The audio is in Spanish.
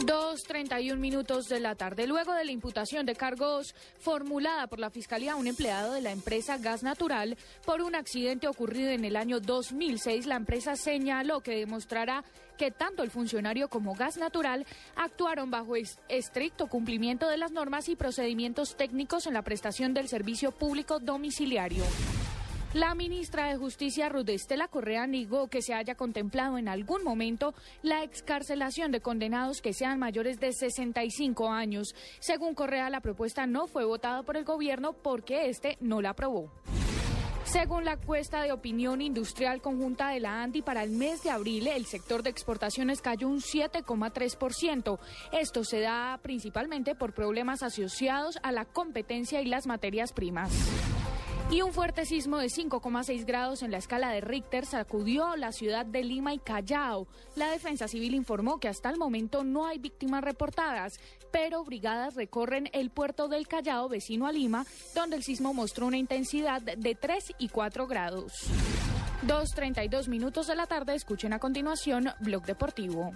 2.31 minutos de la tarde. Luego de la imputación de cargos formulada por la Fiscalía a un empleado de la empresa Gas Natural por un accidente ocurrido en el año 2006, la empresa señaló que demostrará que tanto el funcionario como Gas Natural actuaron bajo estricto cumplimiento de las normas y procedimientos técnicos en la prestación del servicio público domiciliario. La ministra de Justicia, Ruth Estela Correa, negó que se haya contemplado en algún momento la excarcelación de condenados que sean mayores de 65 años. Según Correa, la propuesta no fue votada por el gobierno porque este no la aprobó. Según la encuesta de opinión industrial conjunta de la ANDI para el mes de abril, el sector de exportaciones cayó un 7,3%. Esto se da principalmente por problemas asociados a la competencia y las materias primas. Y un fuerte sismo de 5,6 grados en la escala de Richter sacudió la ciudad de Lima y Callao. La defensa civil informó que hasta el momento no hay víctimas reportadas, pero brigadas recorren el puerto del Callao, vecino a Lima, donde el sismo mostró una intensidad de 3 y 4 grados. 2.32 minutos de la tarde, escuchen a continuación Blog Deportivo.